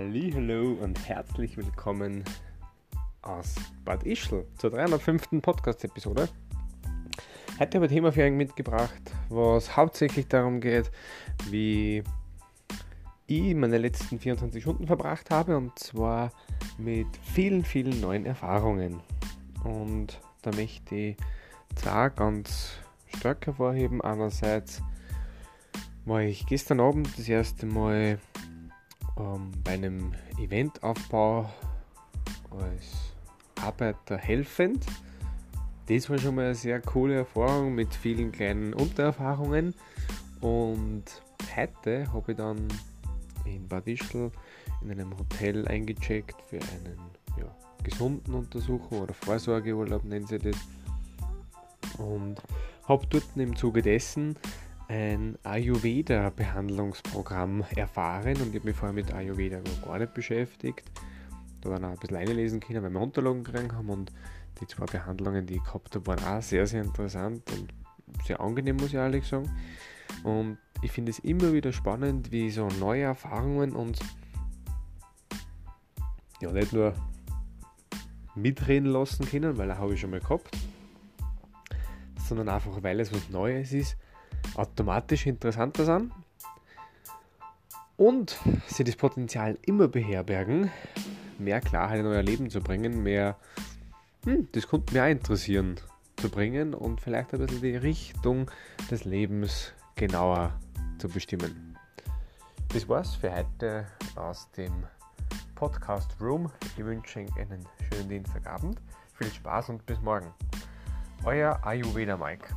Hallo und herzlich willkommen aus Bad Ischl zur 305. Podcast-Episode. Heute habe ich ein Thema für euch mitgebracht, was hauptsächlich darum geht, wie ich meine letzten 24 Stunden verbracht habe und zwar mit vielen, vielen neuen Erfahrungen. Und da möchte ich zwei ganz stark hervorheben. Einerseits war ich gestern Abend das erste Mal ähm, bei einem Eventaufbau als Arbeiter helfend. Das war schon mal eine sehr coole Erfahrung mit vielen kleinen Untererfahrungen. Und heute habe ich dann in Bad Ischl in einem Hotel eingecheckt für einen ja, gesunden Untersuchung oder Vorsorgeurlaub nennen sie das. Und habe dort im Zuge dessen ein Ayurveda-Behandlungsprogramm erfahren und ich habe mich vorher mit Ayurveda gar nicht beschäftigt. Da waren auch ein bisschen einlesen können, weil wir Unterlagen gekriegt haben und die zwei Behandlungen, die ich gehabt habe, waren auch sehr, sehr interessant und sehr angenehm, muss ich ehrlich sagen. Und ich finde es immer wieder spannend, wie so neue Erfahrungen uns ja nicht nur mitreden lassen können, weil das habe ich schon mal gehabt, sondern einfach, weil es was Neues ist, automatisch interessanter sind und sie das Potenzial immer beherbergen, mehr Klarheit in euer Leben zu bringen, mehr, hm, das könnte mir auch interessieren, zu bringen und vielleicht ein bisschen die Richtung des Lebens genauer zu bestimmen. Das war's für heute aus dem Podcast Room. Ich wünsche Ihnen einen schönen Dienstagabend, viel Spaß und bis morgen. Euer Ayurveda Mike.